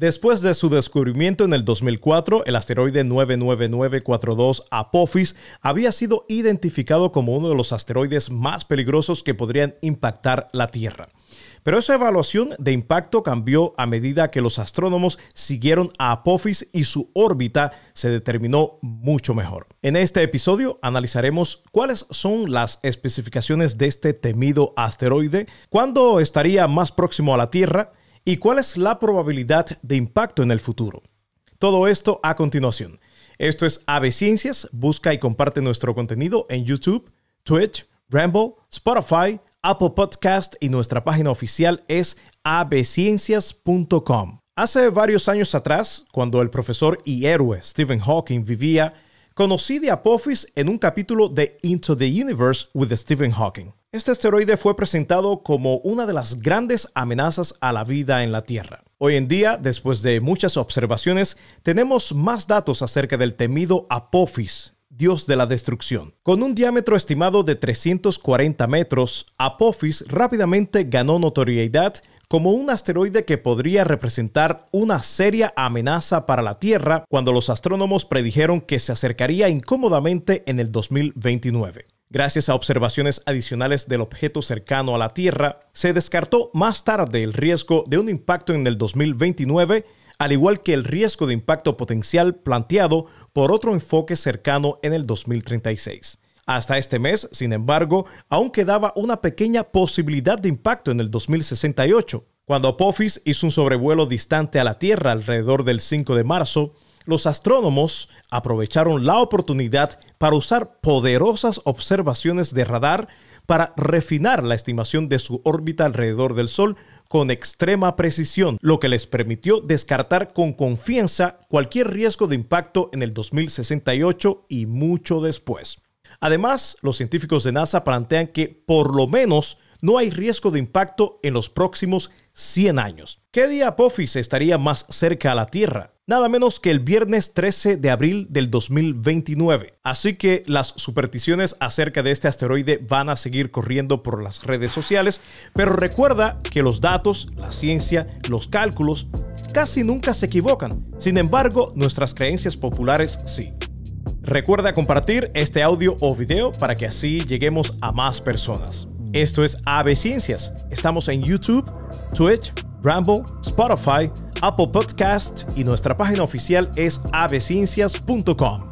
Después de su descubrimiento en el 2004, el asteroide 99942 Apophis había sido identificado como uno de los asteroides más peligrosos que podrían impactar la Tierra. Pero esa evaluación de impacto cambió a medida que los astrónomos siguieron a Apophis y su órbita se determinó mucho mejor. En este episodio analizaremos cuáles son las especificaciones de este temido asteroide, cuándo estaría más próximo a la Tierra, y cuál es la probabilidad de impacto en el futuro. Todo esto a continuación. Esto es AB Ciencias. Busca y comparte nuestro contenido en YouTube, Twitch, Ramble, Spotify, Apple Podcast y nuestra página oficial es abciencias.com. Hace varios años atrás, cuando el profesor y héroe Stephen Hawking vivía, conocí de Apophis en un capítulo de Into the Universe with Stephen Hawking. Este asteroide fue presentado como una de las grandes amenazas a la vida en la Tierra. Hoy en día, después de muchas observaciones, tenemos más datos acerca del temido Apophis, dios de la destrucción. Con un diámetro estimado de 340 metros, Apophis rápidamente ganó notoriedad como un asteroide que podría representar una seria amenaza para la Tierra cuando los astrónomos predijeron que se acercaría incómodamente en el 2029. Gracias a observaciones adicionales del objeto cercano a la Tierra, se descartó más tarde el riesgo de un impacto en el 2029, al igual que el riesgo de impacto potencial planteado por otro enfoque cercano en el 2036. Hasta este mes, sin embargo, aún quedaba una pequeña posibilidad de impacto en el 2068. Cuando Apophis hizo un sobrevuelo distante a la Tierra alrededor del 5 de marzo, los astrónomos aprovecharon la oportunidad para usar poderosas observaciones de radar para refinar la estimación de su órbita alrededor del Sol con extrema precisión, lo que les permitió descartar con confianza cualquier riesgo de impacto en el 2068 y mucho después. Además, los científicos de NASA plantean que por lo menos no hay riesgo de impacto en los próximos 100 años. ¿Qué día Apophis estaría más cerca a la Tierra? Nada menos que el viernes 13 de abril del 2029. Así que las supersticiones acerca de este asteroide van a seguir corriendo por las redes sociales, pero recuerda que los datos, la ciencia, los cálculos casi nunca se equivocan. Sin embargo, nuestras creencias populares sí. Recuerda compartir este audio o video para que así lleguemos a más personas. Esto es AB Ciencias. Estamos en YouTube, Twitch, Ramble, Spotify, Apple Podcast y nuestra página oficial es aveciencias.com.